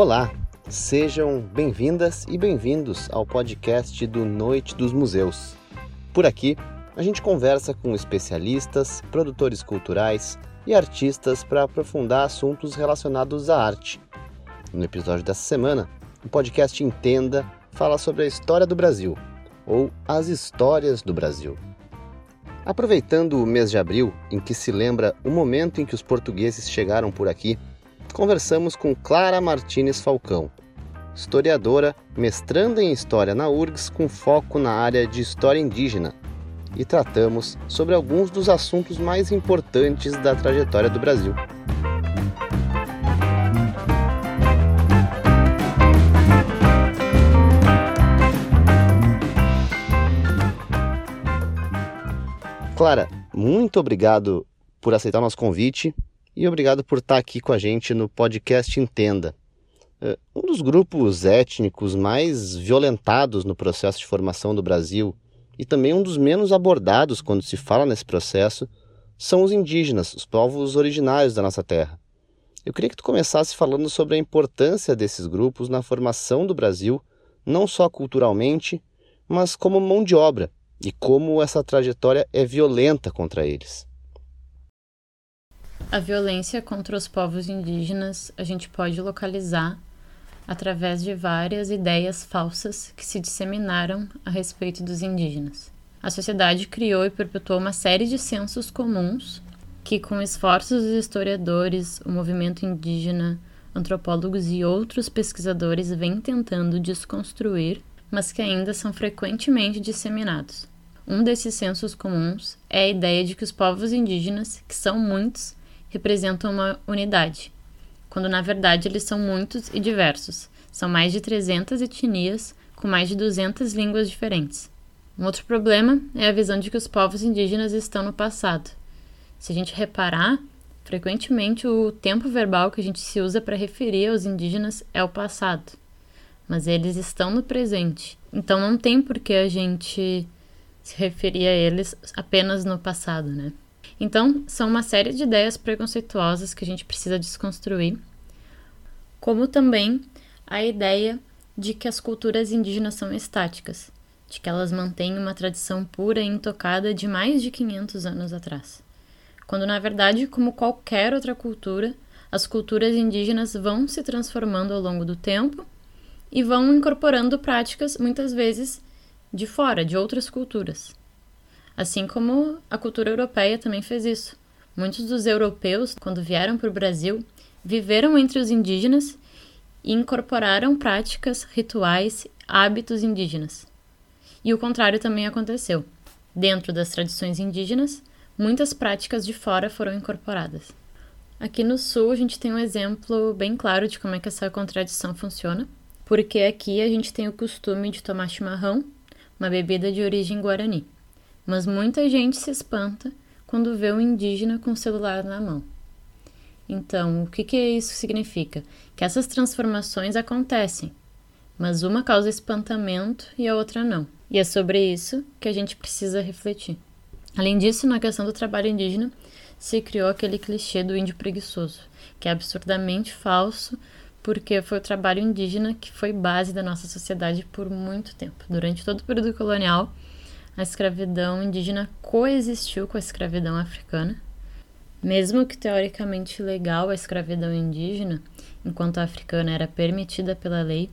Olá, sejam bem-vindas e bem-vindos ao podcast do Noite dos Museus. Por aqui, a gente conversa com especialistas, produtores culturais e artistas para aprofundar assuntos relacionados à arte. No episódio dessa semana, o podcast Entenda fala sobre a história do Brasil, ou as histórias do Brasil. Aproveitando o mês de abril, em que se lembra o momento em que os portugueses chegaram por aqui, conversamos com Clara Martínez Falcão, historiadora, mestranda em História na URGS com foco na área de História Indígena, e tratamos sobre alguns dos assuntos mais importantes da trajetória do Brasil. Clara, muito obrigado por aceitar o nosso convite e obrigado por estar aqui com a gente no podcast Entenda. É, um dos grupos étnicos mais violentados no processo de formação do Brasil e também um dos menos abordados quando se fala nesse processo são os indígenas, os povos originários da nossa terra. Eu queria que tu começasse falando sobre a importância desses grupos na formação do Brasil, não só culturalmente, mas como mão de obra e como essa trajetória é violenta contra eles. A violência contra os povos indígenas a gente pode localizar através de várias ideias falsas que se disseminaram a respeito dos indígenas. A sociedade criou e perpetuou uma série de censos comuns que, com esforços dos historiadores, o movimento indígena, antropólogos e outros pesquisadores, vêm tentando desconstruir, mas que ainda são frequentemente disseminados. Um desses sensos comuns é a ideia de que os povos indígenas, que são muitos, representam uma unidade, quando na verdade eles são muitos e diversos. São mais de 300 etnias com mais de 200 línguas diferentes. Um outro problema é a visão de que os povos indígenas estão no passado. Se a gente reparar, frequentemente o tempo verbal que a gente se usa para referir aos indígenas é o passado, mas eles estão no presente. Então não tem por que a gente se referir a eles apenas no passado, né? Então, são uma série de ideias preconceituosas que a gente precisa desconstruir, como também a ideia de que as culturas indígenas são estáticas, de que elas mantêm uma tradição pura e intocada de mais de 500 anos atrás. Quando, na verdade, como qualquer outra cultura, as culturas indígenas vão se transformando ao longo do tempo e vão incorporando práticas, muitas vezes, de fora, de outras culturas. Assim como a cultura europeia também fez isso. Muitos dos europeus, quando vieram para o Brasil, viveram entre os indígenas e incorporaram práticas, rituais, hábitos indígenas. E o contrário também aconteceu. Dentro das tradições indígenas, muitas práticas de fora foram incorporadas. Aqui no sul, a gente tem um exemplo bem claro de como é que essa contradição funciona, porque aqui a gente tem o costume de tomar chimarrão uma bebida de origem guarani. Mas muita gente se espanta quando vê um indígena com o celular na mão. Então, o que, que isso significa? Que essas transformações acontecem, mas uma causa espantamento e a outra não. E é sobre isso que a gente precisa refletir. Além disso, na questão do trabalho indígena, se criou aquele clichê do índio preguiçoso, que é absurdamente falso porque foi o trabalho indígena que foi base da nossa sociedade por muito tempo. Durante todo o período colonial, a escravidão indígena coexistiu com a escravidão africana. Mesmo que teoricamente legal a escravidão indígena, enquanto a africana era permitida pela lei,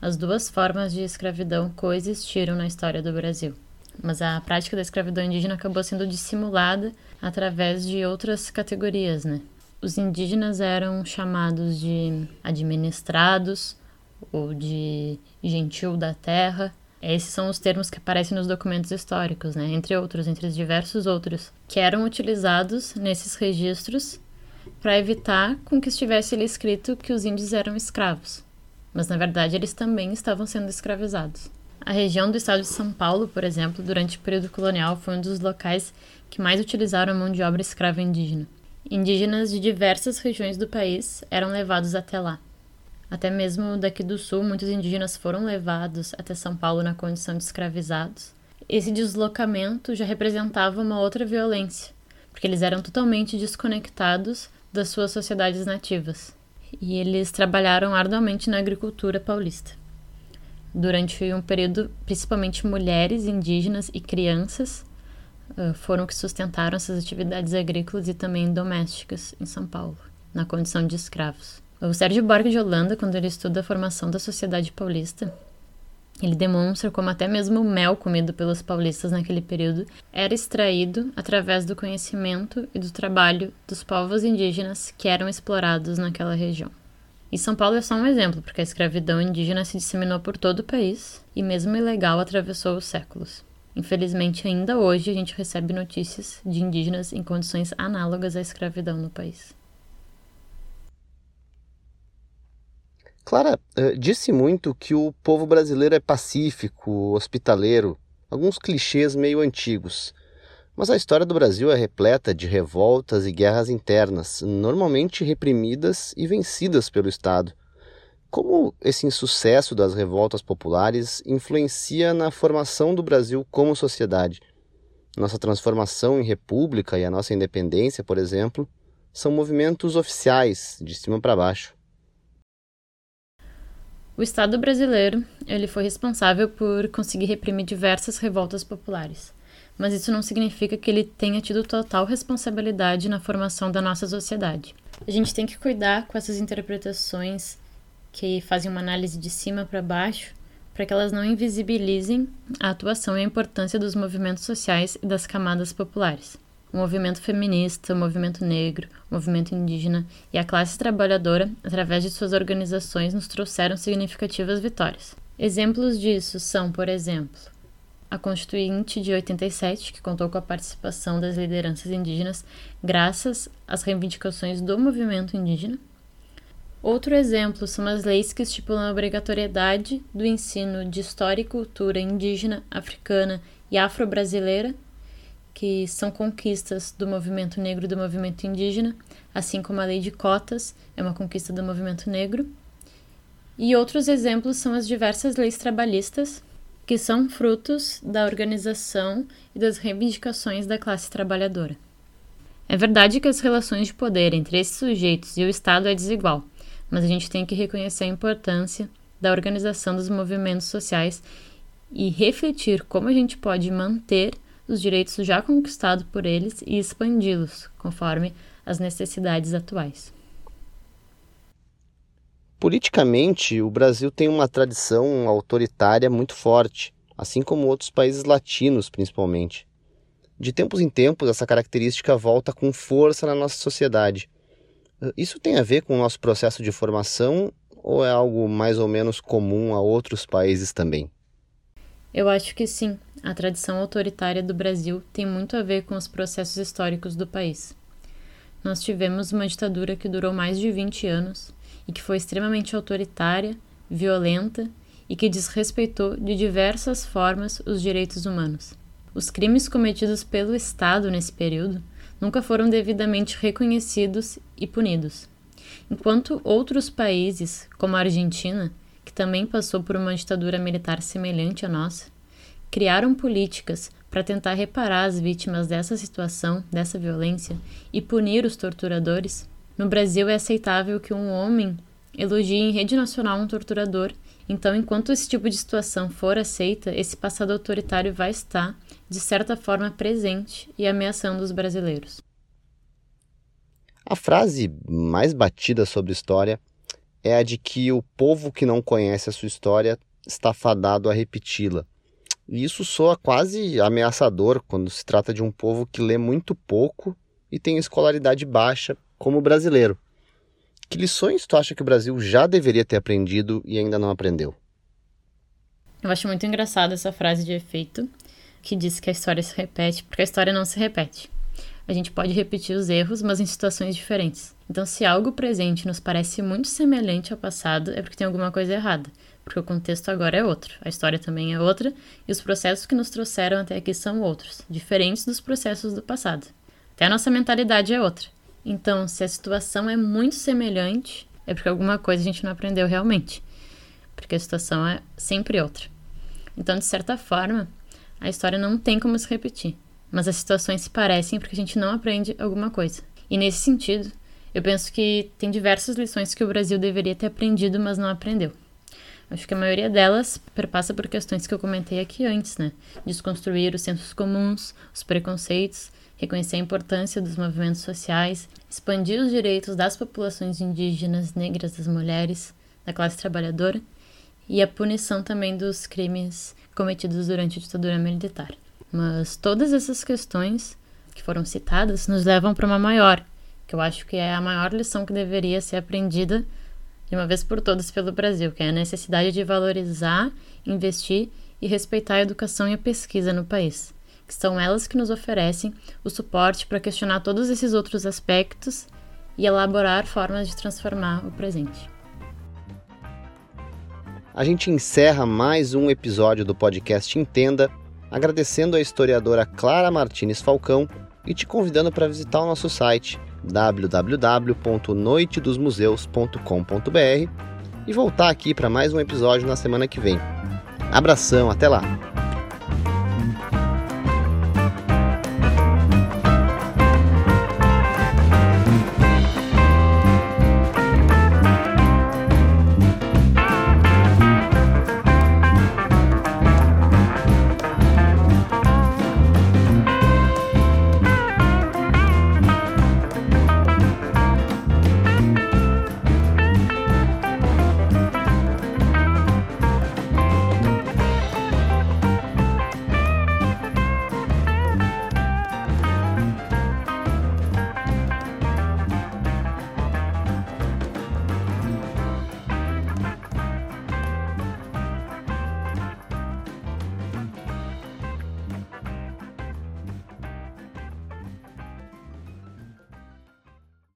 as duas formas de escravidão coexistiram na história do Brasil. Mas a prática da escravidão indígena acabou sendo dissimulada através de outras categorias, né? os indígenas eram chamados de administrados ou de gentil da terra. Esses são os termos que aparecem nos documentos históricos, né? entre outros, entre diversos outros, que eram utilizados nesses registros para evitar com que estivesse ali escrito que os índios eram escravos. Mas na verdade eles também estavam sendo escravizados. A região do estado de São Paulo, por exemplo, durante o período colonial, foi um dos locais que mais utilizaram a mão de obra escrava indígena. Indígenas de diversas regiões do país eram levados até lá. Até mesmo daqui do sul, muitos indígenas foram levados até São Paulo na condição de escravizados. Esse deslocamento já representava uma outra violência, porque eles eram totalmente desconectados das suas sociedades nativas. e eles trabalharam arduamente na agricultura paulista. Durante um período, principalmente mulheres indígenas e crianças uh, foram que sustentaram essas atividades agrícolas e também domésticas em São Paulo, na condição de escravos. O Sérgio Borges de Holanda, quando ele estuda a formação da sociedade paulista, ele demonstra como até mesmo o mel comido pelos paulistas naquele período era extraído através do conhecimento e do trabalho dos povos indígenas que eram explorados naquela região. E São Paulo é só um exemplo, porque a escravidão indígena se disseminou por todo o país e, mesmo ilegal, atravessou os séculos. Infelizmente, ainda hoje a gente recebe notícias de indígenas em condições análogas à escravidão no país. Clara, uh, disse muito que o povo brasileiro é pacífico, hospitaleiro, alguns clichês meio antigos. Mas a história do Brasil é repleta de revoltas e guerras internas, normalmente reprimidas e vencidas pelo Estado. Como esse insucesso das revoltas populares influencia na formação do Brasil como sociedade? Nossa transformação em república e a nossa independência, por exemplo, são movimentos oficiais, de cima para baixo. O Estado brasileiro ele foi responsável por conseguir reprimir diversas revoltas populares, mas isso não significa que ele tenha tido total responsabilidade na formação da nossa sociedade. A gente tem que cuidar com essas interpretações que fazem uma análise de cima para baixo, para que elas não invisibilizem a atuação e a importância dos movimentos sociais e das camadas populares o movimento feminista, o movimento negro, o movimento indígena e a classe trabalhadora, através de suas organizações, nos trouxeram significativas vitórias. Exemplos disso são, por exemplo, a Constituinte de 87, que contou com a participação das lideranças indígenas graças às reivindicações do movimento indígena. Outro exemplo são as leis que estipulam a obrigatoriedade do ensino de história e cultura indígena, africana e afro-brasileira que são conquistas do movimento negro e do movimento indígena, assim como a lei de cotas é uma conquista do movimento negro. E outros exemplos são as diversas leis trabalhistas, que são frutos da organização e das reivindicações da classe trabalhadora. É verdade que as relações de poder entre esses sujeitos e o Estado é desigual, mas a gente tem que reconhecer a importância da organização dos movimentos sociais e refletir como a gente pode manter os direitos já conquistados por eles e expandi-los, conforme as necessidades atuais. Politicamente, o Brasil tem uma tradição autoritária muito forte, assim como outros países latinos, principalmente. De tempos em tempos, essa característica volta com força na nossa sociedade. Isso tem a ver com o nosso processo de formação ou é algo mais ou menos comum a outros países também? Eu acho que sim. A tradição autoritária do Brasil tem muito a ver com os processos históricos do país. Nós tivemos uma ditadura que durou mais de 20 anos e que foi extremamente autoritária, violenta e que desrespeitou de diversas formas os direitos humanos. Os crimes cometidos pelo Estado nesse período nunca foram devidamente reconhecidos e punidos. Enquanto outros países, como a Argentina, que também passou por uma ditadura militar semelhante à nossa, criaram políticas para tentar reparar as vítimas dessa situação, dessa violência e punir os torturadores. No Brasil é aceitável que um homem elogie em rede nacional um torturador, então enquanto esse tipo de situação for aceita, esse passado autoritário vai estar, de certa forma, presente e ameaçando os brasileiros. A frase mais batida sobre história é a de que o povo que não conhece a sua história está fadado a repeti-la. E isso soa quase ameaçador quando se trata de um povo que lê muito pouco e tem escolaridade baixa, como o brasileiro. Que lições tu acha que o Brasil já deveria ter aprendido e ainda não aprendeu? Eu acho muito engraçada essa frase de efeito que diz que a história se repete, porque a história não se repete. A gente pode repetir os erros, mas em situações diferentes. Então, se algo presente nos parece muito semelhante ao passado, é porque tem alguma coisa errada, porque o contexto agora é outro, a história também é outra, e os processos que nos trouxeram até aqui são outros, diferentes dos processos do passado. Até a nossa mentalidade é outra. Então, se a situação é muito semelhante, é porque alguma coisa a gente não aprendeu realmente, porque a situação é sempre outra. Então, de certa forma, a história não tem como se repetir, mas as situações se parecem porque a gente não aprende alguma coisa. E nesse sentido, Eu penso que tem diversas lições que o Brasil deveria ter aprendido, mas não aprendeu. Acho que a maioria delas perpassa por questões que eu comentei aqui antes, né? Desconstruir os sensos comuns, os preconceitos, reconhecer a importância dos movimentos sociais, expandir os direitos das populações indígenas, negras, das mulheres, da classe trabalhadora e a punição também dos crimes cometidos durante a ditadura militar. Mas todas essas questões que foram citadas nos levam para uma maior, que eu acho que é a maior lição que deveria ser aprendida de uma vez por todas pelo Brasil, que é a necessidade de valorizar, investir e respeitar a educação e a pesquisa no país, que são elas que nos oferecem o suporte para questionar todos esses outros aspectos e elaborar formas de transformar o presente. A gente encerra mais um episódio do podcast Entenda, agradecendo a historiadora Clara Martins Falcão e te convidando para visitar o nosso site www.noitedosmuseus.com.br e voltar aqui para mais um episódio na semana que vem. Abração, até lá!